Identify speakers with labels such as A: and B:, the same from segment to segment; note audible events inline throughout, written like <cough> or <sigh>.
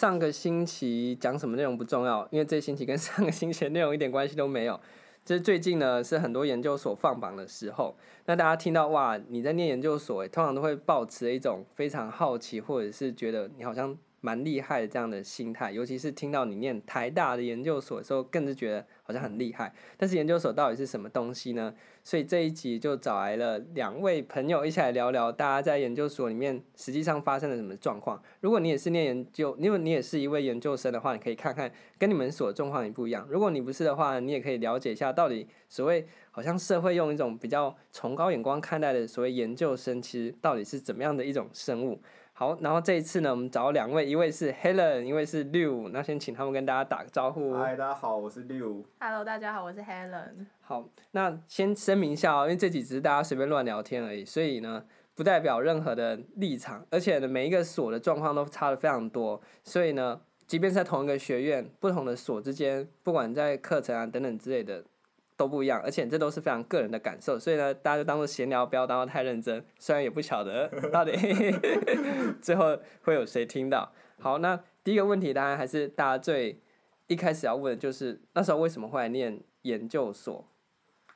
A: 上个星期讲什么内容不重要，因为这星期跟 <laughs> 上个星期的内容一点关系都没有。就是最近呢，是很多研究所放榜的时候，那大家听到哇，你在念研究所，通常都会抱持一种非常好奇，或者是觉得你好像。蛮厉害的这样的心态，尤其是听到你念台大的研究所的时候，更是觉得好像很厉害。但是研究所到底是什么东西呢？所以这一集就找来了两位朋友一起来聊聊，大家在研究所里面实际上发生了什么状况。如果你也是念研究，因为你也是一位研究生的话，你可以看看跟你们所状况也不一样。如果你不是的话，你也可以了解一下到底所谓好像社会用一种比较崇高眼光看待的所谓研究生，其实到底是怎么样的一种生物。好，然后这一次呢，我们找两位，一位是 Helen，一位是 Liu，那先请他们跟大家打个招呼。
B: 嗨，大家好，我是 Liu。
C: Hello，大家好，我是 Helen。
A: 好，那先声明一下哦，因为这几只是大家随便乱聊天而已，所以呢，不代表任何的立场，而且呢，每一个所的状况都差的非常多，所以呢，即便是在同一个学院，不同的所之间，不管在课程啊等等之类的。都不一样，而且这都是非常个人的感受，所以呢，大家就当做闲聊，不要当做太认真。虽然也不晓得 <laughs> 到底 <laughs> 最后会有谁听到。好，那第一个问题当然还是大家最一开始要问的就是，那时候为什么会来念研究所？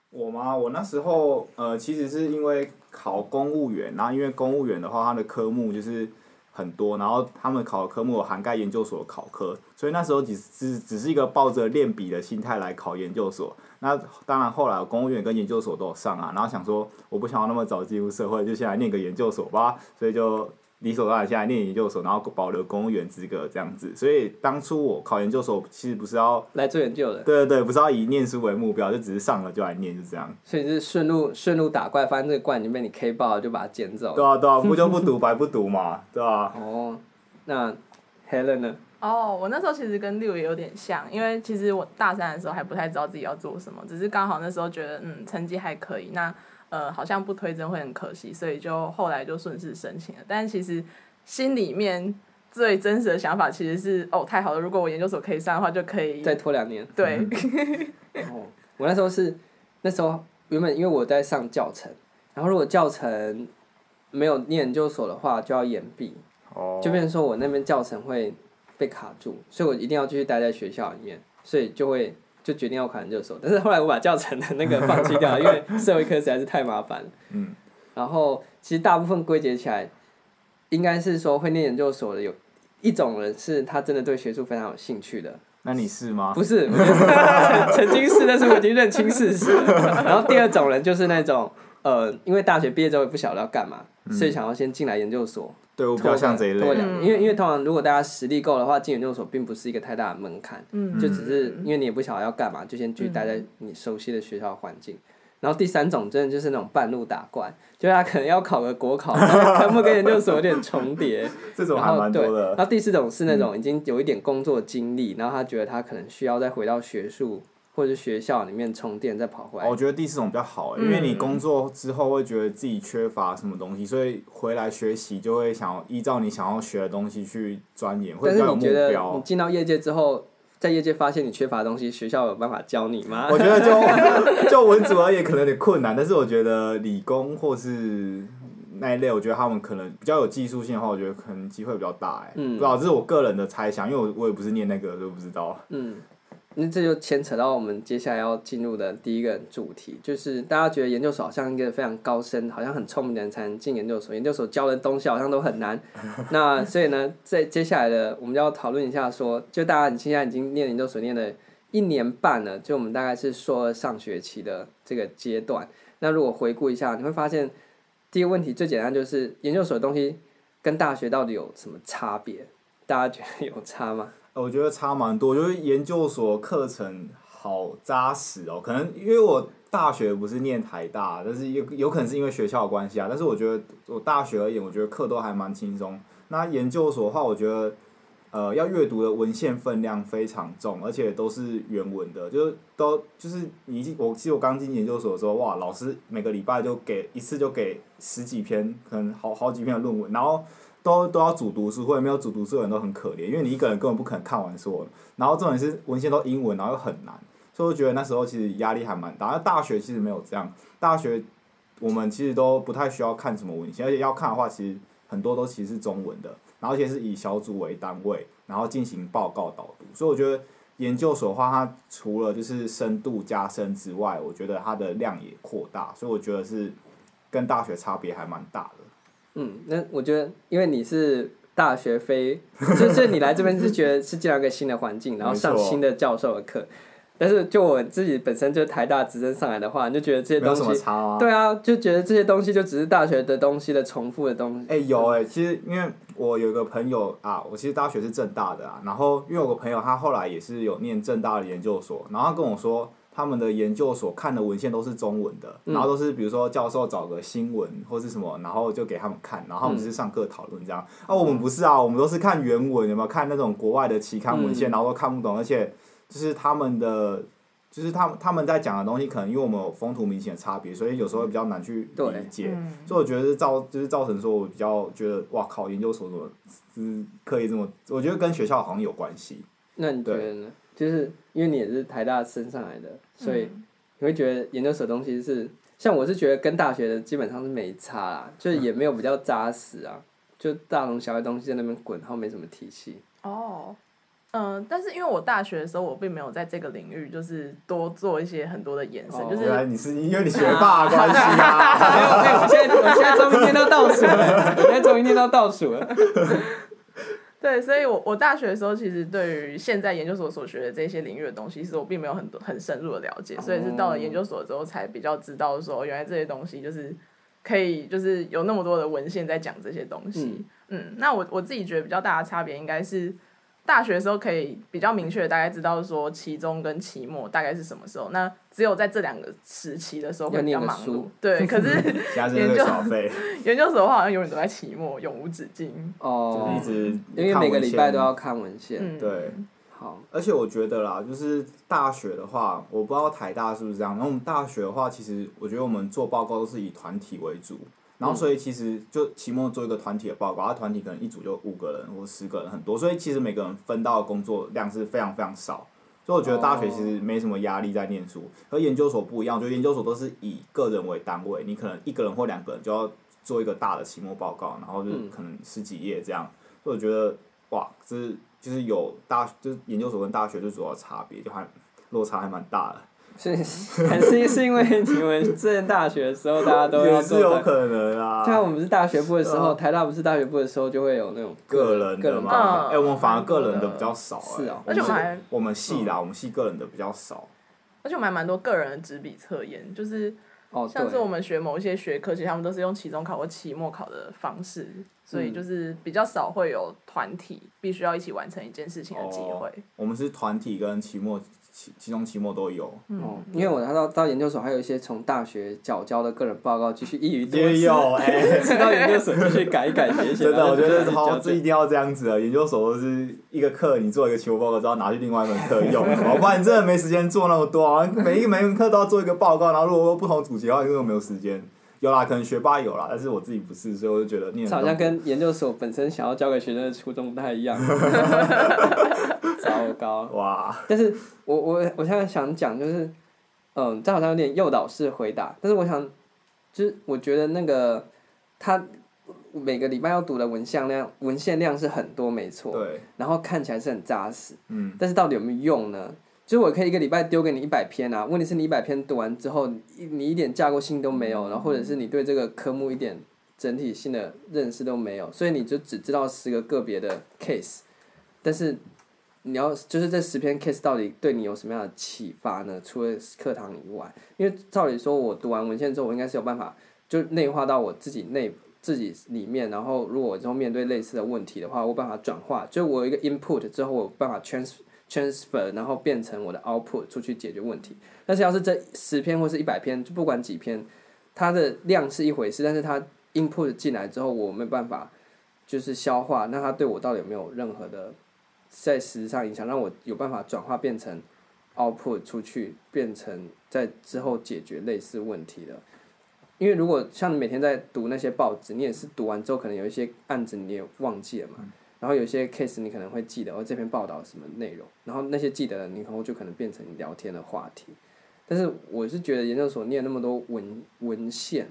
B: 我吗？我那时候呃，其实是因为考公务员，然后因为公务员的话，它的科目就是。很多，然后他们考的科目有涵盖研究所的考科，所以那时候只只只是一个抱着练笔的心态来考研究所。那当然后来公务员跟研究所都有上啊，然后想说我不想要那么早进入社会，就先来念个研究所吧，所以就。理所当然，先来念研究所，然后保留公务员资格这样子。所以当初我考研究所，其实不是要
A: 来做研究的。
B: 对对对，不是要以念书为目标，就只是上了就来念，就这样。
A: 所以是顺路顺路打怪，发现这个怪已经被你 K 爆了，就把它捡走。
B: 对啊对啊，不就不读白不读嘛，对啊。
A: 哦，那 Helen 呢？
C: 哦，oh, 我那时候其实跟六也有点像，因为其实我大三的时候还不太知道自己要做什么，只是刚好那时候觉得嗯成绩还可以，那呃好像不推甄会很可惜，所以就后来就顺势申请了。但其实。心里面最真实的想法其实是哦，太好了！如果我研究所可以上的话，就可以
A: 再拖两年。
C: 对。<laughs>
A: 哦，我那时候是那时候原本因为我在上教程，然后如果教程没有念研究所的话，就要延毕。哦。就变成说我那边教程会被卡住，所以我一定要继续待在学校里面，所以就会就决定要考研究所。但是后来我把教程的那个放弃掉了，因为社会科实在是太麻烦了。<laughs> 嗯。然后其实大部分归结起来。应该是说会念研究所的有一种人是他真的对学术非常有兴趣的。
B: 那你是吗？
A: 不是，<laughs> 曾经是，但是我已经认清事实。然后第二种人就是那种呃，因为大学毕业之后也不晓得要干嘛，嗯、所以想要先进来研究所。
B: 对，我比较像这一类。
A: 因为因为通常如果大家实力够的话，进研究所并不是一个太大的门槛，嗯、就只是因为你也不晓得要干嘛，就先继续待在你熟悉的学校环境。然后第三种真的就是那种半路打怪，就是他可能要考个国考，科目跟研究所有点重叠。<laughs>
B: 这种还蛮多的。
A: 然后第四种是那种已经有一点工作经历，嗯、然后他觉得他可能需要再回到学术或者是学校里面充电，再跑回来。
B: 我觉得第四种比较好，因为你工作之后会觉得自己缺乏什么东西，所以回来学习就会想要依照你想要学的东西去钻研，会比较有目标。你觉得你
A: 进到业界之后？在业界发现你缺乏的东西，学校有办法教你吗？
B: 我觉得就 <laughs> 就文组而言可能有点困难，但是我觉得理工或是那一类，我觉得他们可能比较有技术性的话，我觉得可能机会比较大哎。嗯，不知道这是我个人的猜想，因为我我也不是念那个，都不知道。嗯。
A: 那这就牵扯到我们接下来要进入的第一个主题，就是大家觉得研究所好像一个非常高深，好像很聪明的人才能进研究所，研究所教的东西好像都很难。<laughs> 那所以呢，在接下来的我们就要讨论一下说，就大家你现在已经念研究所念了一年半了，就我们大概是说上学期的这个阶段。那如果回顾一下，你会发现第一个问题最简单就是研究所的东西跟大学到底有什么差别？大家觉得有差吗？
B: 我觉得差蛮多，就是研究所课程好扎实哦。可能因为我大学不是念台大，但是有有可能是因为学校的关系啊。但是我觉得我大学而言，我觉得课都还蛮轻松。那研究所的话，我觉得呃要阅读的文献分量非常重，而且都是原文的，就是都就是你我记得我刚进研究所的时候，哇，老师每个礼拜就给一次就给十几篇，可能好好几篇的论文，然后。都都要组读书会，没有组读书的人都很可怜，因为你一个人根本不可能看完书。然后重点是文献都英文，然后又很难，所以我觉得那时候其实压力还蛮大。而大学其实没有这样，大学我们其实都不太需要看什么文献，而且要看的话，其实很多都其实是中文的，然后而且是以小组为单位，然后进行报告导读。所以我觉得研究所的话，它除了就是深度加深之外，我觉得它的量也扩大，所以我觉得是跟大学差别还蛮大的。
A: 嗯，那我觉得因为你是大学非，<laughs> 就是你来这边是觉得是进到一个新的环境，然后上新的教授的课。但是就我自己本身就台大直升上来的话，你就觉得这些东西，
B: 啊、
A: 对啊，就觉得这些东西就只是大学的东西的重复的东西。
B: 哎、欸，有哎、欸，其实因为我有一个朋友啊，我其实大学是正大的啊，然后因为我个朋友他后来也是有念正大的研究所，然后他跟我说他们的研究所看的文献都是中文的，然后都是比如说教授找个新闻或是什么，然后就给他们看，然后他们就是上课讨论这样。啊，我们不是啊，我们都是看原文，有没有看那种国外的期刊文献，然后都看不懂，而且就是他们的。就是他们他们在讲的东西，可能因为我们有风土民情的差别，所以有时候会比较难去理解。
C: 嗯、
B: 所以我觉得是造就是造成说我比较觉得哇靠，研究所怎么就是可以这么？我觉得跟学校好像有关系。
A: 那你觉得呢？就是因为你也是台大升上来的，所以你会觉得研究所的东西是像我是觉得跟大学的基本上是没差啦，就是也没有比较扎实啊，就大同小异东西在那边滚，然后没什么体系。
C: 哦。嗯，但是因为我大学的时候，我并没有在这个领域就是多做一些很多的延伸，
B: 哦、
C: 就是
B: 原来你是因为你学霸的关系啊？
A: 没有没有，我现在我现在终于念到倒数了，我现在终于念到倒数了。
C: 对，所以我我大学的时候，其实对于现在研究所所学的这些领域的东西，其实我并没有很多很深入的了解，所以是到了研究所之后才比较知道说，原来这些东西就是可以就是有那么多的文献在讲这些东西。嗯，嗯，那我我自己觉得比较大的差别应该是。大学的时候可以比较明确的大概知道说期中跟期末大概是什么时候，那只有在这两个时期的时候会比较忙碌。对，<laughs> 可是研究 <laughs> 研究所的话好像永远都在期末，永无止境。
A: 哦。
B: 就是一直
A: 因为每个礼拜都要看文献。
C: 嗯、
B: 对。
A: 好。
B: 而且我觉得啦，就是大学的话，我不知道台大是不是这样。然后我们大学的话，其实我觉得我们做报告都是以团体为主。然后，所以其实就期末做一个团体的报告，他团体可能一组就五个人或十个人，很多，所以其实每个人分到的工作量是非常非常少。所以我觉得大学其实没什么压力在念书，和研究所不一样，就研究所都是以个人为单位，你可能一个人或两个人就要做一个大的期末报告，然后就可能十几页这样。所以我觉得哇，这是就是有大就是研究所跟大学最主要的差别，就还落差还蛮大的。
A: 是，<laughs> 还是是因为你们之前大学的时候，大家都要做。
B: 也是有可能啊。
A: 像我们是大学部的时候，台大不是大学部的时候，就会有那种
B: 个人的嘛。哎，我们反而个人的比较少哎。
A: 是啊。
C: 而且我们还
B: 我们系啦，我们系个人的比较少。
C: 而且我们还蛮多个人的纸笔测验，就是像是我们学某一些学科，其实他们都是用期中考或期末考的方式，所以就是比较少会有团体必须要一起完成一件事情的机会。
B: 我们是团体跟期末。期期中、期末都有。
A: 哦，因为我拿到到研究所，还有一些从大学缴交的个人报告，继续一语多
B: 也有 <laughs> 哎，
A: 到研究所继续改一改写写。
B: 真的，我觉得 <laughs> 好，这一定要这样子啊！研究所都是一个课，你做一个期末报告，之后拿去另外一门课用，<laughs> 不然你真的没时间做那么多啊！每一个每一门课都要做一个报告，然后如果不同主题的话，你根本没有时间。有啦，可能学霸有啦，但是我自己不是，所以我就觉得念。
A: 好像跟研究所本身想要教给学生的初衷不太一样。<laughs> 糟糕。哇。但是我我我现在想讲就是，嗯，这好像有点诱导式回答，但是我想，就是我觉得那个他每个礼拜要读的文献量文献量是很多，没错。
B: 对。
A: 然后看起来是很扎实。
B: 嗯。
A: 但是到底有没有用呢？就是我可以一个礼拜丢给你一百篇啊，问题是你一百篇读完之后，你一点架构性都没有，然后或者是你对这个科目一点整体性的认识都没有，所以你就只知道十个个别的 case，但是你要就是这十篇 case 到底对你有什么样的启发呢？除了课堂以外，因为照理说我读完文献之后，我应该是有办法就内化到我自己内自己里面，然后如果我之后面对类似的问题的话，我有办法转化，就我有一个 input 之后，我有办法 transfer。transfer，然后变成我的 output 出去解决问题。但是要是这十篇或是一百篇，就不管几篇，它的量是一回事，但是它 input 进来之后，我没办法就是消化，那它对我到底有没有任何的在实质上影响，让我有办法转化变成 output 出去，变成在之后解决类似问题的。因为如果像你每天在读那些报纸，你也是读完之后，可能有一些案子你也忘记了嘛。然后有些 case 你可能会记得，哦，这篇报道什么内容，然后那些记得的，你以后就可能变成聊天的话题。但是我是觉得研究所念那么多文文献，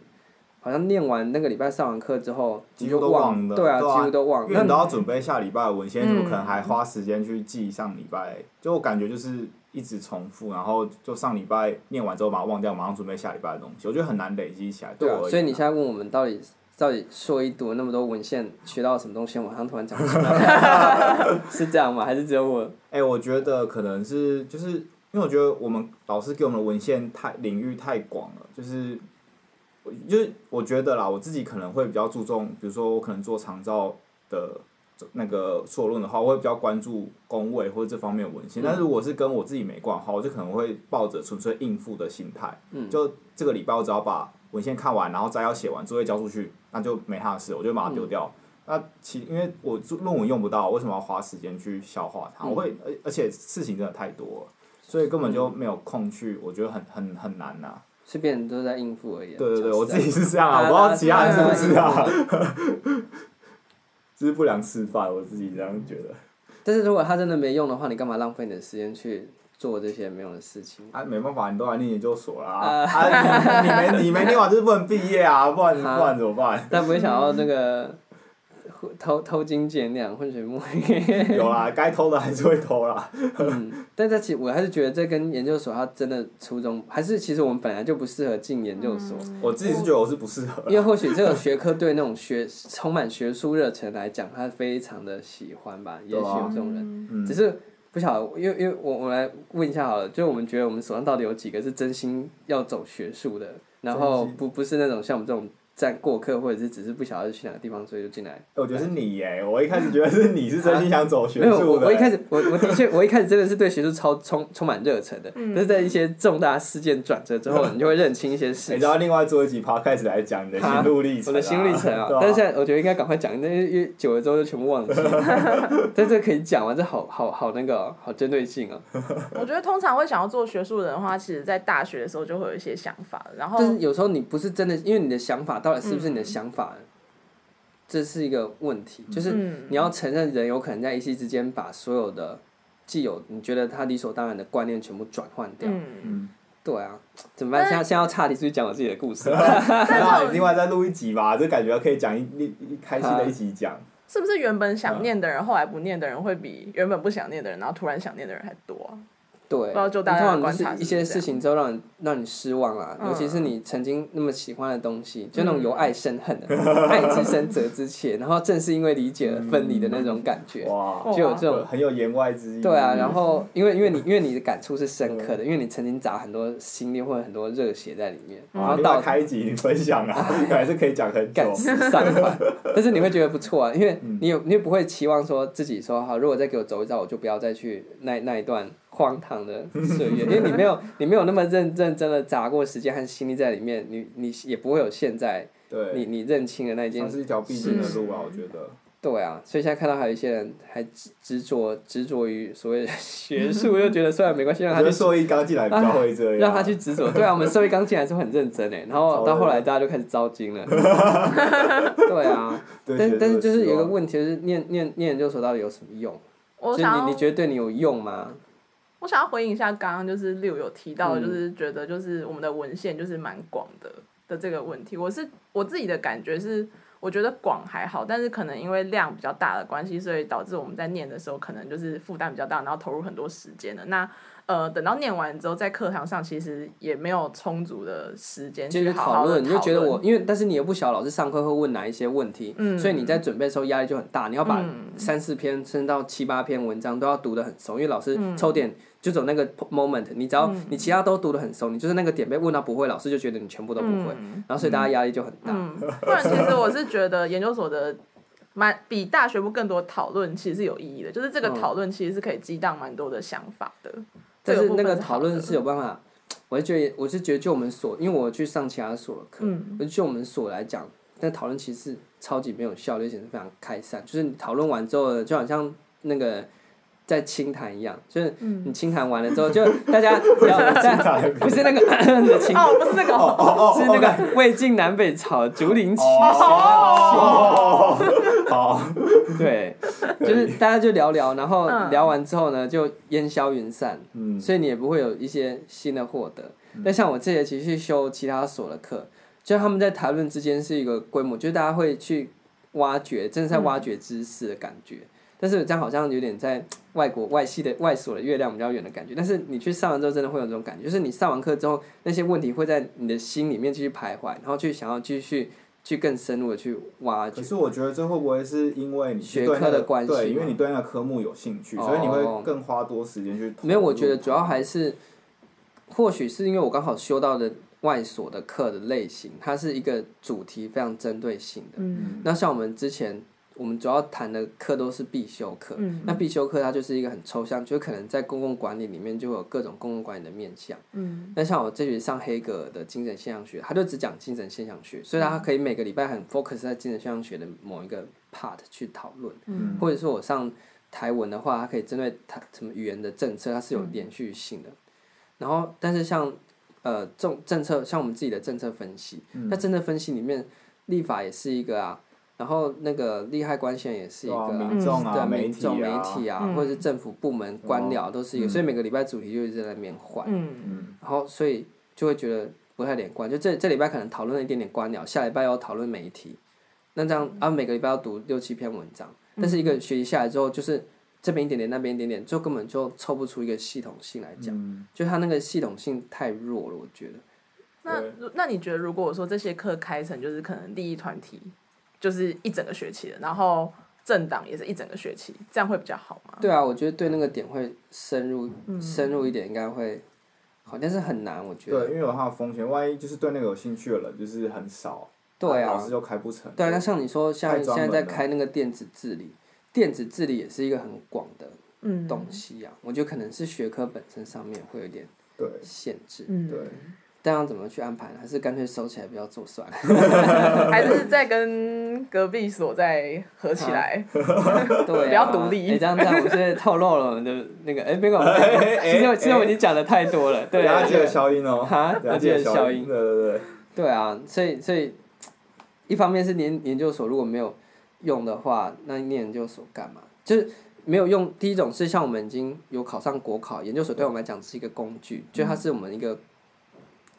A: 好像念完那个礼拜上完课之后，
B: 几乎都忘了，
A: 对啊，
B: 对啊
A: 几乎都忘了。
B: 因为你都要准备下礼拜的文献，
C: 嗯
B: 怎么可能还花时间去记上礼拜？就我感觉就是一直重复，然后就上礼拜念完之后把它忘掉，马上准备下礼拜的东西，我觉得很难累积起来。
A: 对啊
B: 我而言，
A: 所以你现在问我们到底到底硕一读了那么多文献，学到什么东西？我马上突然讲不出来，<laughs> 是这样吗？还是只有我？
B: 哎、欸，我觉得可能是就是因为我觉得我们老师给我们的文献太领域太广了，就是。就是我觉得啦，我自己可能会比较注重，比如说我可能做长照的那个硕论的话，我会比较关注工位或者这方面的文献。嗯、但是如果是跟我自己没关的话，我就可能会抱着纯粹应付的心态。
A: 嗯、
B: 就这个礼拜我只要把文献看完，然后摘要写完，作业交出去，那就没他的事，我就把它丢掉。嗯、那其因为我论文用不到，为什么要花时间去消化它？嗯、我会而而且事情真的太多了，所以根本就没有空去，我觉得很很很难呐、啊。
A: 是别人都在应付而已。
B: 对对对，我自己是这样啊，我不知道其他人是不是啊。<laughs> 这是不良示范，我自己这样觉得。
A: 但是如果他真的没用的话，你干嘛浪费你的时间去做这些没用的事情？
B: 啊，没办法，你都来念研究所啦。啊，你你没你没念完就是不能毕业啊，不然不然怎么办？<laughs>
A: 但不会想要那个。偷偷金减两，混水摸鱼。
B: 有啦，该偷的还是会偷啦。
A: 嗯，但是其实我还是觉得这跟研究所它真的初衷，还是其实我们本来就不适合进研究所。
B: 我自己是觉得我是不适合。
A: 因为或许这个学科对那种学充满学术热忱来讲，他非常的喜欢吧，也许有这种人。
B: 嗯、
A: 只是不晓得，因为因为我我来问一下好了，就我们觉得我们手上到底有几个是真心要走学术的，然后不不是那种像我们这种。在过客，或者是只是不晓得去哪个地方，所以就进来。
B: 我觉得是你耶，我一开始觉得是你是真心想走学术的。
A: 没有，我我一开始我我的确我一开始真的是对学术超充充满热忱的，但是在一些重大事件转折之后，你就会认清一些事 <laughs> 情。
B: 你知道另外做一集 podcast 来讲你的心路历程。
A: 我的心路历程啊，<laughs> 但是现在我觉得应该赶快讲，因为因为久了之后就全部忘记了。<laughs> 但这可以讲完，这好好好那个好针对性啊。
C: 我觉得通常会想要做学术的人的话，其实在大学的时候就会有一些想法，然后。
A: 但是有时候你不是真的，因为你的想法到底是不是你的想法？这是一个问题，就是你要承认人有可能在一夕之间把所有的既有你觉得他理所当然的观念全部转换掉。
B: 嗯，
A: 对啊，怎么办？现在现在要岔题，是不是讲我自己的故事？<laughs>
B: 那另外再录一集吧，这感觉可以讲一一开心的一集讲。
C: 是不是原本想念的人，后来不念的人，会比原本不想念的人，然后突然想念的人还多啊？
A: 对，
C: 不知道就大家观察是是，
A: 一些事情之后让你让你失望啊，嗯、尤其是你曾经那么喜欢的东西，就那种由爱生恨的，嗯、<laughs> 爱之深责之切，然后正是因为理解而分离的那种感觉，
B: 哇、
A: 就有这种
B: 很有言外之意。
A: 对啊，然后 <laughs> 因为因为你因为你的感触是深刻的，因为你曾经砸很多心力或者很多热血在里面，
B: 嗯、
A: 然后到
B: 开一集你分享啊，还是可以讲很久。
A: 赶时尚款，但是你会觉得不错啊，因为你有你也不会期望说自己说好，如果再给我走一遭，我就不要再去那那一段。荒唐的岁月，因为你没有 <laughs> 你没有那么认认真的砸过时间和心力在里面，你你也不会有现在，
B: 对
A: 你你认清的那件事。
B: 是一条必经的路啊，我觉得。
A: 对啊，所以现在看到还有一些人还执执着执着于所谓的学术，又觉得虽然没关系，让他去。
B: 硕一刚进来比较会这样。
A: 让他去执着，对啊，我们硕一刚进来是很认真 <laughs> 诶，然后到后来大家就开始招金了。<laughs> 对啊，但但是就是有一个问题，就是念念念研究所到底有什么用？就你你觉得对你有用吗？
C: 我想要回应一下刚刚就是六有提到，就是觉得就是我们的文献就是蛮广的的这个问题。我是我自己的感觉是，我觉得广还好，但是可能因为量比较大的关系，所以导致我们在念的时候可能就是负担比较大，然后投入很多时间的。那呃，等到念完之后，在课堂上其实也没有充足的时间去讨论。
A: 你就觉得我，因为但是你又不晓得老师上课会问哪一些问题，
C: 嗯、
A: 所以你在准备的时候压力就很大。你要把三四篇甚至到七八篇文章都要读得很熟，因为老师抽点就走那个 moment，你只要你其他都读得很熟，你就是那个点被问到不会，老师就觉得你全部都不会，
C: 嗯、
A: 然后所以大家压力就很大。
C: 嗯嗯、不然其实我是觉得研究所的蛮比大学部更多讨论，其实是有意义的，就是这个讨论其实是可以激荡蛮多的想法的。
A: 但是那个讨论是有办法，我是觉得，我是觉得就我们所，因为我去上其他所的课，
C: 嗯，
A: 就我们所来讲，那讨论其实是超级没有效率，而且是非常开散。就是你讨论完之后，就好像那个在清谈一样，就是你清谈完了之后，就 <laughs> 大家要在不是那个 <laughs> 的清
C: 哦，不是那个，
A: 是那个魏晋南北朝竹林七
B: 贤。好，
A: 对，就是大家就聊聊，然后聊完之后呢，就烟消云散，
B: 嗯，
A: 所以你也不会有一些新的获得。但像我这学期去修其他所的课，就他们在谈论之间是一个规模，就是大家会去挖掘，真的在挖掘知识的感觉。嗯、但是这样好像有点在 <tsk> 外国外系的外所的月亮比较远的感觉。但是你去上完之后，真的会有这种感觉，就是你上完课之后，那些问题会在你的心里面继续徘徊，然后去想要继续。去更深入的去挖掘。
B: 可是我觉得这会不会是因为你
A: 学科的关系？
B: 对，因为你对那个科目有兴趣，所以你会更花多时间去。
A: 没有，我觉得主要还是，或许是因为我刚好修到的外所的课的类型，它是一个主题非常针对性的。嗯。那像我们之前。我们主要谈的课都是必修课，嗯、那必修课它就是一个很抽象，就可能在公共管理里面就会有各种公共管理的面向。嗯，那像我这学期上黑格尔的精神现象学，他就只讲精神现象学，所以他可以每个礼拜很 focus 在精神现象学的某一个 part 去讨论。嗯，或者说我上台文的话，它可以针对它什么语言的政策，它是有连续性的。嗯、然后，但是像呃政政策，像我们自己的政策分析，那政策分析里面，立法也是一个啊。然后那个利害关系也是一个、啊，
B: 民众啊，
A: 对
B: 媒体啊，
A: 媒体啊嗯、或者是政府部门官僚都是一个，嗯、所以每个礼拜主题就一直在那边换，嗯、然后所以就会觉得不太连贯，就这这礼拜可能讨论了一点点官僚，下礼拜要讨论媒体，那这样啊每个礼拜要读六七篇文章，但是一个学期下来之后，就是这边一点点，那边一点点，就根本就凑不出一个系统性来讲，嗯、就它那个系统性太弱了，我觉得。
C: 那那你觉得，如果我说这些课开成就是可能利益团体？就是一整个学期的，然后政党也是一整个学期，这样会比较好吗？
A: 对啊，我觉得对那个点会深入、嗯、深入一点，应该会好，但是很难，我觉得。
B: 对，因为有它的风险，万一就是对那个有兴趣的人就是很少，
A: 对啊，
B: 老师就开不成。
A: 对啊，那像你说，像现在在开那个电子治理，电子治理也是一个很广的东西啊，嗯、我觉得可能是学科本身上面会有点限制，
B: 对。对
A: 这样怎么去安排呢？还是干脆收起来不要做算了？<laughs>
C: 还是再跟隔壁所在合起来？<laughs>
A: 对，不要独立。哎，这样这样，我现在透露了我们的那个，哎，别管，其实其实我 <laughs> 已经讲的太多了，对。
B: 要记得消音哦。
A: 哈，要记得消音。
B: 对对对。
A: 对啊，所以所以，一方面是研研究所如果没有用的话，那念研究所干嘛？就是没有用。第一种是像我们已经有考上国考，研究所对我们来讲是一个工具，就它是我们一个。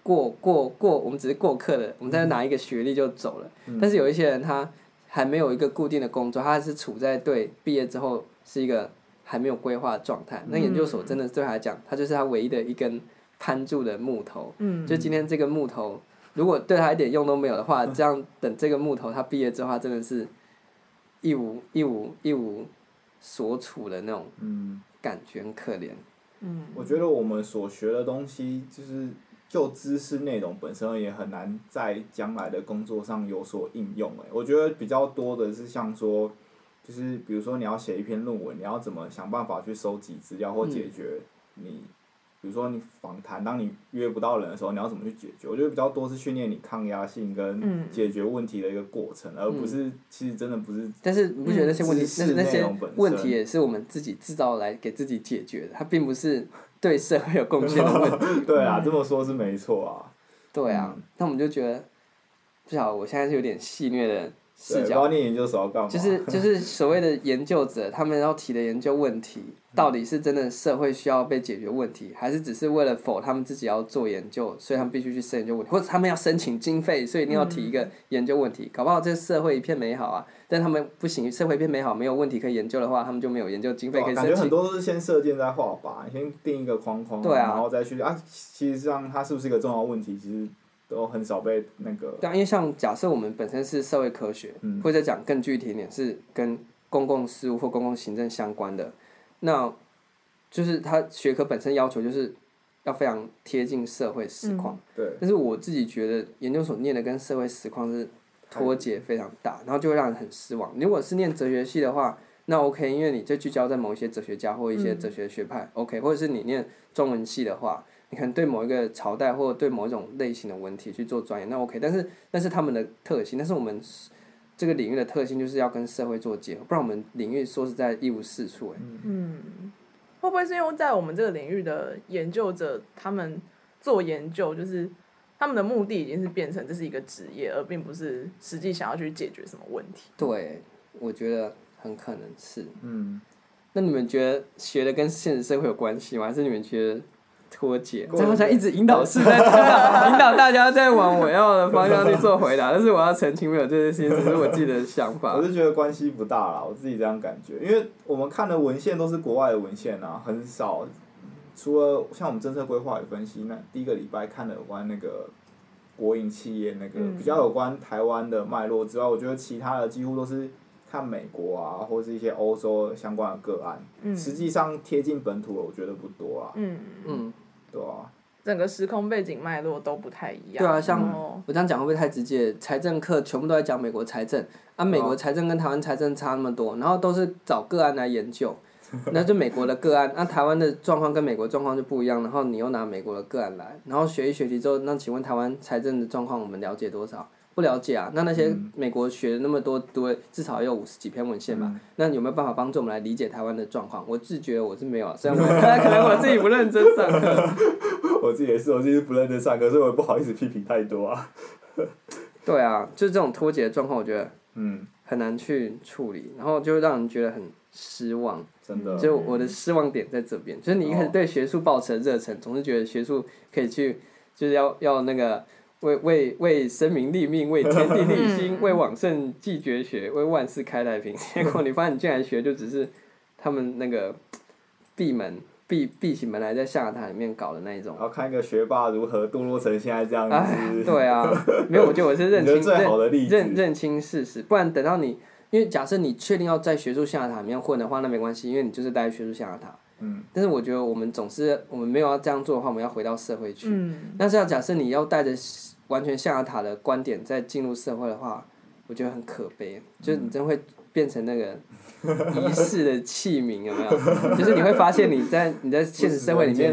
A: 过过过，我们只是过客的，我们再拿一个学历就走了。嗯、但是有一些人他还没有一个固定的工作，他还是处在对毕业之后是一个还没有规划的状态。嗯、那研究所真的对他来讲，他就是他唯一的一根攀住的木头。嗯、就今天这个木头，如果对他一点用都没有的话，这样等这个木头他毕业之后，他真的是一无一无一无所处的那种感觉，很可怜。
B: 嗯，我觉得我们所学的东西就是。就知识内容本身也很难在将来的工作上有所应用诶，我觉得比较多的是像说，就是比如说你要写一篇论文，你要怎么想办法去收集资料或解决你，比如说你访谈，当你约不到人的时候，你要怎么去解决？我觉得比较多是训练你抗压性跟解决问题的一个过程，而不是其实真的不是。
A: 但是你不觉得那些问题，那那些问题也是我们自己制造来给自己解决的，它并不是。对社会有贡献的问题。<laughs>
B: 对啊，这么说是没错啊。
A: 对啊，那我们就觉得，不晓得我现在是有点戏虐的视角。
B: 念研究所要干嘛？
A: 就是 <laughs> 就是所谓的研究者，他们要提的研究问题。到底是真的社会需要被解决问题，还是只是为了否他们自己要做研究，所以他们必须去申研究问题，或者他们要申请经费，所以一定要提一个研究问题。搞不好这社会一片美好啊，但他们不行，社会一片美好，没有问题可以研究的话，他们就没有研究经费可以申请。
B: 感觉很多都是先射箭再画靶，先定一个框框，
A: 对啊，
B: 然后再去啊。其实上它是不是一个重要问题，其实都很少被那个。
A: 对啊，因为像假设我们本身是社会科学，嗯、或者讲更具体一点是跟公共事务或公共行政相关的，那。就是它学科本身要求就是要非常贴近社会实况，
B: 对。
A: 但是我自己觉得研究所念的跟社会实况是脱节非常大，然后就会让人很失望。如果是念哲学系的话，那 OK，因为你就聚焦在某一些哲学家或一些哲学学派，OK。或者是你念中文系的话，你可能对某一个朝代或对某一种类型的文体去做钻研，那 OK。但是那是他们的特性，但是我们这个领域的特性就是要跟社会做结合，不然我们领域说实在一无是处哎。
C: 嗯。会不会是因为在我们这个领域的研究者，他们做研究，就是他们的目的已经是变成这是一个职业，而并不是实际想要去解决什么问题？
A: 对，我觉得很可能是。嗯。那你们觉得学的跟现实社会有关系吗？还是你们觉得脱节，我好像一直引导式在 <laughs> 引导大家在往我要的方向去做回答，但是我要澄清没有这些事情，只是我自己的想法。
B: 我是觉得关系不大啦，我自己这样感觉，因为我们看的文献都是国外的文献啊，很少。除了像我们政策规划与分析，那第一个礼拜看的有关那个国营企业那个比较有关台湾的脉络之外，我觉得其他的几乎都是看美国啊，或是一些欧洲相关的个案。嗯。实际上贴近本土的，我觉得不多啊。嗯嗯。对啊。
C: 整个时空背景脉络都不太一样。
A: 对啊，像我这样讲会不会太直接？财政课全部都在讲美国财政，啊，美国财政跟台湾财政差那么多，然后都是找个案来研究。<laughs> 那就美国的个案，那台湾的状况跟美国状况就不一样，然后你又拿美国的个案来，然后学一学习之后，那请问台湾财政的状况我们了解多少？不了解啊。那那些美国学了那么多，多至少也有五十几篇文献吧？那有没有办法帮助我们来理解台湾的状况？我自觉得我是没有啊，虽然我 <laughs> 可能我自己不认真上课。<laughs>
B: 我自己也是，我自己不认真上课，所以我也不好意思批评太多啊。<laughs>
A: 对啊，就是这种脱节的状况，我觉得嗯很难去处理，然后就让人觉得很。失望，
B: 真的，
A: 就我的失望点在这边，就是你一开始对学术抱持热忱，总是觉得学术可以去，就是要要那个为为为生民立命，为天地立心，<laughs> 为往圣继绝学，为万世开太平。<laughs> 结果你发现你进来学，就只是他们那个闭门闭闭起门来在象牙塔里面搞的那一种。
B: 然后看一个学霸如何堕落成现在这样子。
A: 哎，对啊，没有，我觉得我是认清认认认清事实，不然等到你。因为假设你确定要在学术象牙塔里面混的话，那没关系，因为你就是待在学术象牙塔。嗯。但是我觉得我们总是，我们没有要这样做的话，我们要回到社会去。嗯。但是要假设你要带着完全象牙塔的观点再进入社会的话，我觉得很可悲，就是你真会。变成那个 <laughs> 仪式的器皿有没有？就是你会发现你在你在现实社会里面，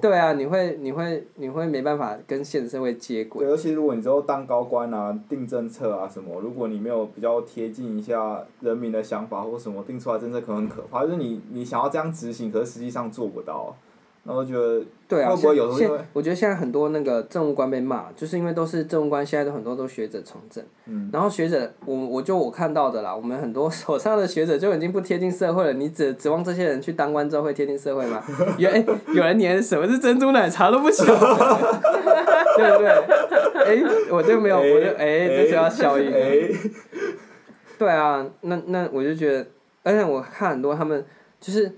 A: 对啊，你会你会你会没办法跟现实社会接
B: 轨。尤其如果你之后当高官啊、定政策啊什么，如果你没有比较贴近一下人民的想法或什么，定出来政策可能很可怕。就是你你想要这样执行，可是实际上做不到。那我觉得，
A: 对啊，现我觉得现在很多那个政务官被骂，就是因为都是政务官，现在都很多都学者从政。嗯。然后学者，我我就我看到的啦，我们很多手上的学者就已经不贴近社会了。你指指望这些人去当官之后会贴近社会吗？<laughs> 有哎，有人连什么是珍珠奶茶都不晓得，<laughs> 对不对？哎，我就没有，我就哎，这需要效应。对啊，那那我就觉得，而且我看很多他们就是。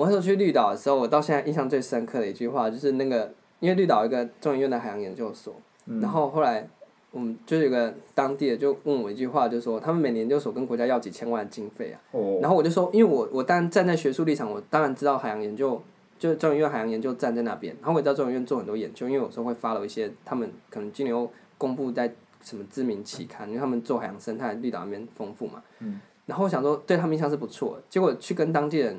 A: 我那时候去绿岛的时候，我到现在印象最深刻的一句话就是那个，因为绿岛有一个中研院的海洋研究所，嗯、然后后来我们就有个当地的就问我一句话，就说他们每年研究所跟国家要几千万的经费啊，哦、然后我就说，因为我我当然站在学术立场，我当然知道海洋研究，就是中研院海洋研究站在那边，然后我也知道中研院做很多研究，因为有时候会发了一些他们可能今年又公布在什么知名期刊，因为他们做海洋生态绿岛那边丰富嘛，嗯、然后我想说对他们印象是不错，结果去跟当地人。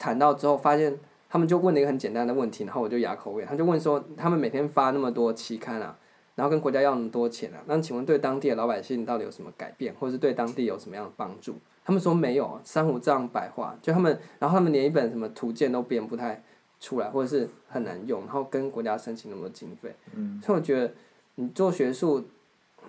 A: 谈到之后，发现他们就问了一个很简单的问题，然后我就哑口无言。他就问说：“他们每天发那么多期刊啊，然后跟国家要那么多钱啊，那请问对当地的老百姓到底有什么改变，或者是对当地有什么样的帮助？”他们说没有，珊瑚这样白化，就他们，然后他们连一本什么图鉴都编不太出来，或者是很难用，然后跟国家申请那么多经费。嗯。所以我觉得，你做学术，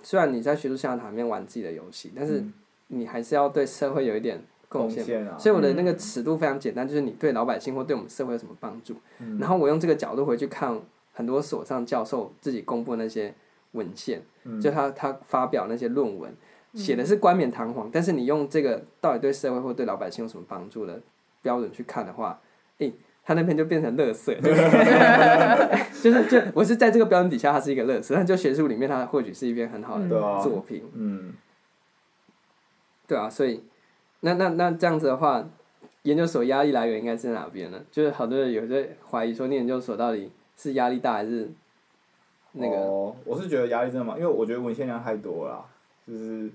A: 虽然你在学术象牙塔里面玩自己的游戏，但是你还是要对社会有一点。贡献，所以我的那个尺度非常简单，就是你对老百姓或对我们社会有什么帮助。然后我用这个角度回去看很多所上教授自己公布的那些文献，就他他发表那些论文，写的是冠冕堂皇，但是你用这个到底对社会或对老百姓有什么帮助的标准去看的话，诶，他那篇就变成垃圾，<laughs> 就是就我是在这个标准底下，它是一个垃圾，但就学术里面，它或许是一篇很好的作品。嗯，对啊，所以。那那那这样子的话，研究所压力来源应该是在哪边呢？就是好多人有在怀疑说，念研究所到底是压力大还是那个？
B: 哦，我是觉得压力真的嘛，因为我觉得文献量太多了，就是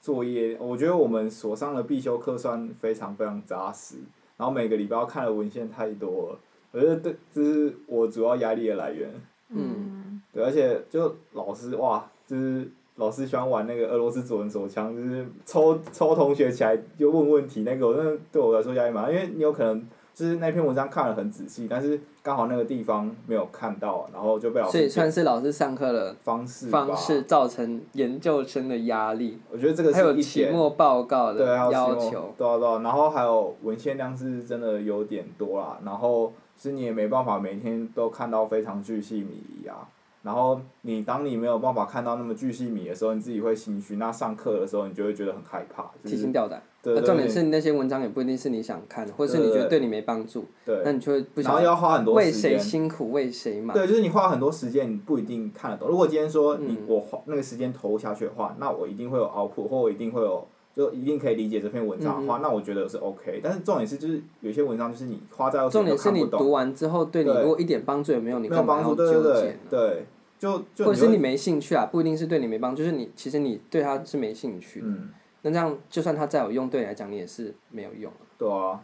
B: 作业，我觉得我们所上的必修课算非常非常扎实，然后每个礼拜要看的文献太多了，我觉得这这是我主要压力的来源。嗯。对，而且就老师哇，就是。老师喜欢玩那个俄罗斯左轮手枪，就是抽抽同学起来就问问题，那个我真的对我来说压力蛮大，因为你有可能就是那篇文章看了很仔细，但是刚好那个地方没有看到，然后就被老师。
A: 所以算是老师上课的方式方式造成研究生的压力。
B: 我觉得这个是一
A: 还有期末报告的要求。
B: 对啊对啊，然后还有文献量是真的有点多啦，然后。是你也没办法每天都看到非常巨细靡遗啊。然后你当你没有办法看到那么巨细米的时候，你自己会心虚。那上课的时候，你就会觉得很害怕，
A: 提心吊胆。
B: 对，对，对。
A: 重点是那些文章也不一定是你想看，或是你觉得对你没帮助。
B: 对。
A: 那你就会不想。
B: 然后要花很多时间。
A: 为谁辛苦为谁忙？
B: 对，就是你花很多时间，你不一定看得懂。如果今天说你我花那个时间投下去的话，那我一定会有 output，或我一定会有，就一定可以理解这篇文章的话，嗯、那我觉得是 OK。但是重点是，就是有些文章就是你花在
A: 重点是你读完之后，对你如果一点帮助也没有，你干嘛要纠结？
B: 对对对。对就就
A: 或者是你没兴趣啊，不一定是对你没帮助，就是你其实你对他是没兴趣。
B: 嗯。
A: 那这样，就算他再有用，对你来讲，你也是没有用。
B: 对啊。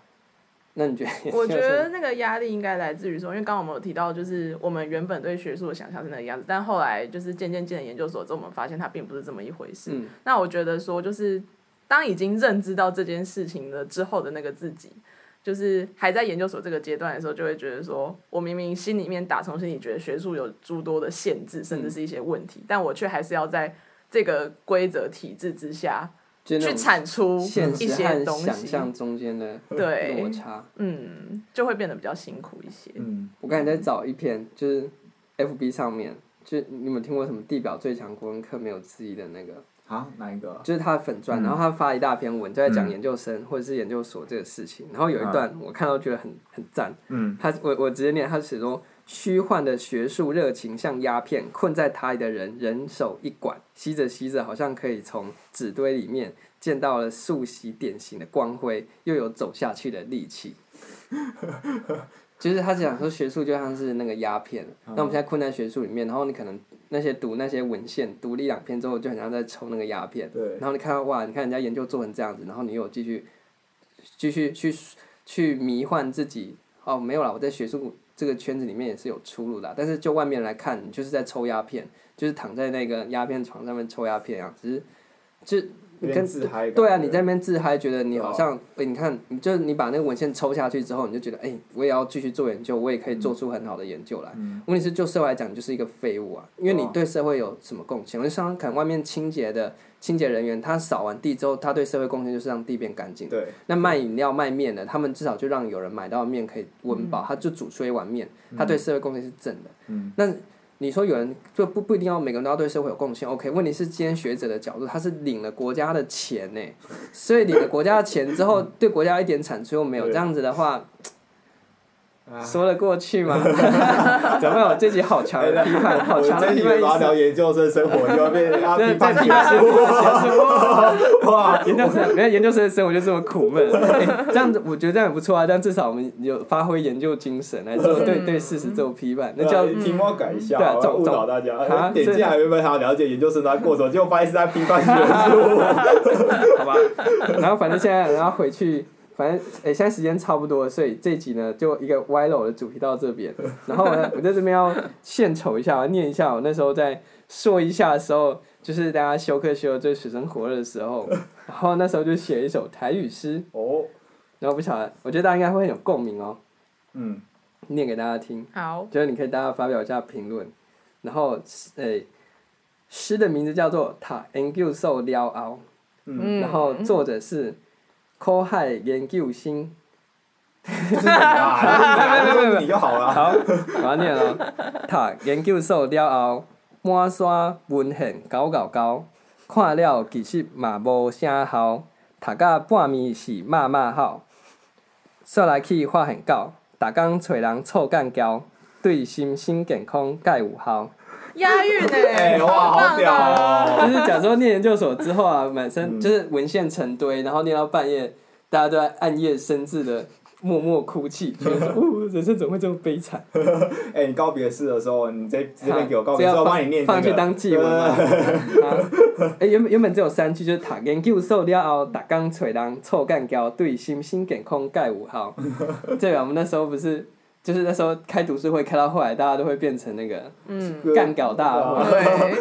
A: 那你觉得？<laughs>
C: 我觉得那个压力应该来自于说，因为刚刚我们有提到，就是我们原本对学术的想象是那个样子，但后来就是渐渐进了研究所之后，我们发现它并不是这么一回事。
A: 嗯。
C: 那我觉得说，就是当已经认知到这件事情了之后的那个自己。就是还在研究所这个阶段的时候，就会觉得说，我明明心里面打从心里觉得学术有诸多的限制，甚至是一些问题，嗯、但我却还是要在这个规则体制之下去产出一些东西。
A: 想象中间的落差，
C: 嗯，就会变得比较辛苦一些。
A: 嗯，我刚才在找一篇，就是 FB 上面，就你们听过什么地表最强国文课没有之一的那个？
B: 啊，哪一个？
A: 就是他的粉钻，然后他发了一大篇文，就在讲研究生或者是研究所这个事情。然后有一段我看到觉得很很赞。
B: 嗯。
A: 他我我直接念，他写说：虚幻的学术热情像鸦片，困在塔里的人人手一管，吸着吸着，好像可以从纸堆里面见到了数息点形的光辉，又有走下去的力气。<laughs> 就是他讲说学术就像是那个鸦片，那我们现在困在学术里面，然后你可能。那些读那些文献，读了一两篇之后，就很像在抽那个鸦片。
B: 对。
A: 然后你看到哇，你看人家研究做成这样子，然后你又继续，继续去去迷幻自己。哦，没有啦，我在学术这个圈子里面也是有出路的。但是就外面来看，你就是在抽鸦片，就是躺在那个鸦片床上面抽鸦片啊，只是，就。你跟
B: 自嗨
A: 对啊，你在那边自嗨，觉得你好像，哎，你看，你就你把那个文献抽下去之后，你就觉得，哎，我也要继续做研究，我也可以做出很好的研究来。
B: 嗯、
A: 问题是，就社会来讲，你就是一个废物啊，因为你对社会有什么贡献？我就想看外面清洁的清洁人员，他扫完地之后，他对社会贡献就是让地变干净。
B: 对。
A: 那卖饮料卖面的，他们至少就让有人买到面可以温饱，嗯、他就煮出一碗面，他对社会贡献是正的。
B: 嗯。
A: 那。你说有人就不不一定要每个人都要对社会有贡献，OK？问题是今天学者的角度，他是领了国家的钱呢，所以领了国家的钱之后，对国家一点产出又没有，这样子的话。说得过去吗？<laughs> 怎么有自己好强的批判，好强的批判意思。
B: 聊研究生生活，就要批判。<laughs>
A: 哇，研究生，原来研究生的生活就这么苦闷。这样子，我觉得这样也不错啊。这样至少我们有发挥研究精神来做 <laughs> 对对事实做批判。那叫
B: 题目改一下，对，误导大家。点进来原本还要了解研究生在过程，结果发现是在批判学术。
A: 好吧，然后反正现在然后回去。反正诶、欸，现在时间差不多了，所以这一集呢，就一个歪楼的主题到这边。<laughs> 然后呢，我在这边要献丑一下，我念一下我那时候在说一下的时候，就是大家修课修的最水深火热的时候，<laughs> 然后那时候就写一首台语诗。
B: 哦。
A: 然后不晓得，我觉得大家应该会很有共鸣哦。
B: 嗯。
A: 念给大家听。
C: 好。
A: 就是你可以大家发表一下评论。然后诶，诗的名字叫做《读研究所了后》。
B: 嗯。
A: 然后作者是。苦海研究生，
B: 没有没有没有，你就好了。
A: 好，我念了。读研究所了后，满山文献搞搞搞，看了其实嘛无啥效，读到半暝是骂骂号。煞来去发现到，逐工找人凑干交，对身心健康介有效。
C: 押韵 <laughs> 哎！
B: 哇，好屌哦！
A: 就是假说念研究所之后啊，满身就是文献成堆，然后念到半夜，大家都在暗夜深自的默默哭泣，觉得哦，人生怎么会这么悲惨？<laughs>
B: 哎，你告别式的时候，你这这边给我告别式，我帮你念
A: 放去当祭文嘛。<laughs> 哎，原本原本只有三句，就是读研究所了后，逐工找人凑干交，对身心健康介有效。对啊我们那时候不是。就是那时候开读书会开到后来，大家都会变成那个干搞大会，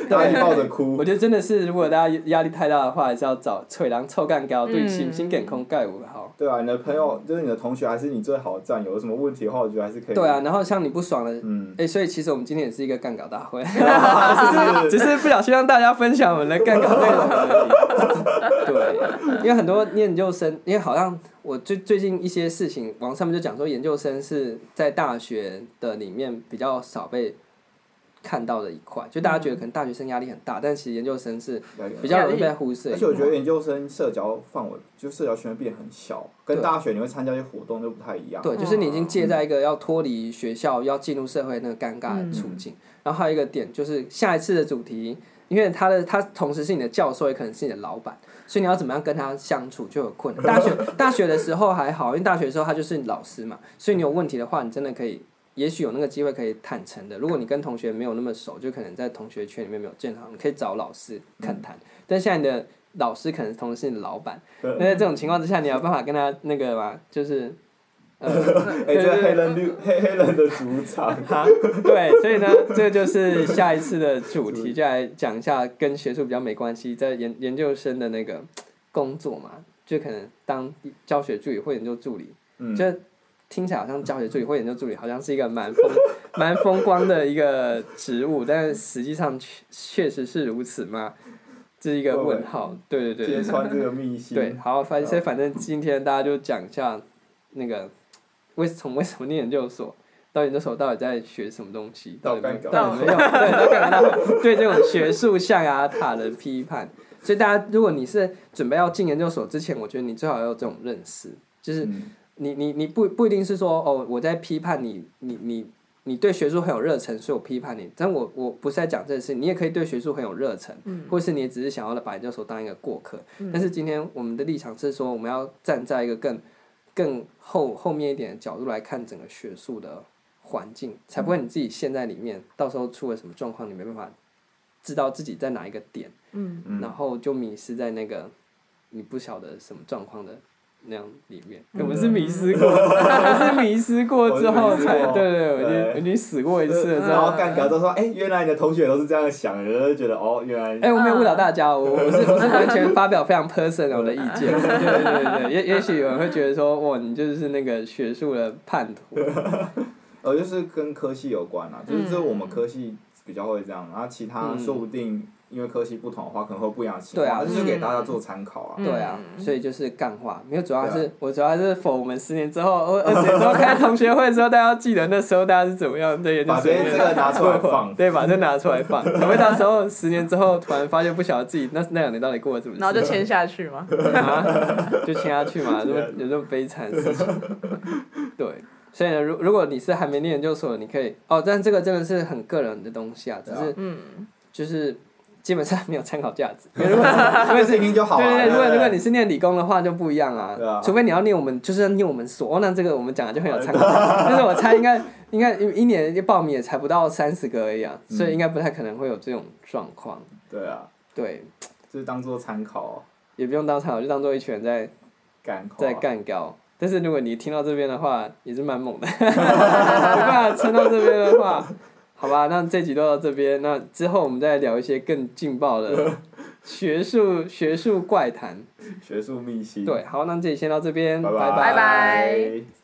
B: 对，<laughs> 一抱着哭。
A: 我觉得真的是，如果大家压力太大的话，还是要找找人凑干搞，对心心健康盖五好。
B: 对啊，你的朋友就是你的同学，还是你最好的战友，有什么问题的话，我觉得还是可以。
A: 对啊，然后像你不爽的，
B: 嗯，
A: 哎，所以其实我们今天也是一个干搞大会，<laughs> 只是不小心让大家分享我们的干搞内容而已。<laughs> 对，因为很多念研究生，因为好像。我最最近一些事情，网上面就讲说，研究生是在大学的里面比较少被看到的一块，就大家觉得可能大学生压力很大，但其实研究生是比较容易被忽视。
B: 而且我觉得研究生社交范围就社交圈会变很小，跟大学你会参加一些活动就不太一样。
A: 对，就是你已经借在一个要脱离学校、要进入社会那个尴尬的处境。然后还有一个点就是下一次的主题，因为他的他同时是你的教授，也可能是你的老板，所以你要怎么样跟他相处就有困难。大学 <laughs> 大学的时候还好，因为大学的时候他就是老师嘛，所以你有问题的话，你真的可以。也许有那个机会可以坦诚的，如果你跟同学没有那么熟，就可能在同学圈里面没有见到，你可以找老师看谈。嗯、但现在你的老师可能同时是你的老板，那在这种情况之下，你有办法跟他那个嘛？就是，呃，<laughs>
B: 哎，这黑人绿黑黑人的主场。<laughs>
A: 哈，对，所以呢，这就是下一次的主题，就来讲一下跟学术比较没关系，在研研究生的那个工作嘛，就可能当教学助理或研究助理，嗯、就。听起来好像教学助理或研究助理好像是一个蛮风蛮风光的一个职务，但是实际上确确实是如此吗？这是一个问号。对对对。揭
B: 穿这个秘辛。
A: 对，好，反正反正今天大家就讲一下那个为从为什么念研究所，到研究所到底在学什么东西，到底没有到底没有 <laughs> 对，到干嘛？对这种学术象牙塔的批判，所以大家如果你是准备要进研究所之前，我觉得你最好要有这种认识，就是。嗯你你你不不一定是说哦，我在批判你，你你你对学术很有热忱，所以我批判你。但我我不是在讲这件事，你也可以对学术很有热忱，嗯、或是你只是想要把研究所当一个过客。嗯、但是今天我们的立场是说，我们要站在一个更更后后面一点的角度来看整个学术的环境，才不会你自己陷在里面，嗯、到时候出了什么状况，你没办法知道自己在哪一个点，嗯、然后就迷失在那个你不晓得什么状况的。那样里面，我们是迷失过，我是迷失过之后才，对对，我已经我已经死过一次了。
B: 然后干搞都说，哎，原来你的同学都是这样想的，就觉得哦，原来。
A: 哎，我没有误导大家，我我是我是完全发表非常 personal 的意见，对对对，也也许有人会觉得说，哇，你就是那个学术的叛徒。
B: 呃，<laughs> 就是跟科系有关啊，就是这我们科系比较会这样，然后其他说不定。因为科系不同的话，可能会不一样的情况，对啊，就是给大家做参考啊。
A: 对啊，所以就是干话，没有主要是，我主要是 for 我们十年之后，<laughs> 二十年之后开同学会的时候，大家要记得那时候大家是怎么样对，
B: 把这这个拿出来放，<laughs>
A: 对，把这拿出来放，可会到时候十年之后突然发现不晓得自己那那两年到底过得怎么样，
C: 然后就签下去嘛，<laughs>
A: 就签下去嘛，这么有这么悲惨的事情。对，所以呢，如如果你是还没念研究所，你可以哦，但这个真的是很个人的东西啊，只是嗯，就是。基本上没有参考价值，因为如果因为是对对，如果如果你是念理工的话就不一样啊，除非你要念我们就是要念我们所，那这个我们讲的就很有参考。但 <laughs> 是我猜应该 <laughs> 应该一年报名也才不到三十个而已啊，所以应该不太可能会有这种状况。
B: 对啊。
A: 对。
B: 就是当做参考。
A: 也不用当参考，就当做一群人在
B: 干
A: 在干高。但是如果你听到这边的话，也是蛮猛的。<laughs> 没办法撑到这边的话。好吧，那这集都到这边，那之后我们再聊一些更劲爆的 <laughs> 学术学术怪谈，
B: 学术秘辛。
A: 对，好，那这里先到这边，拜拜。
C: 拜拜。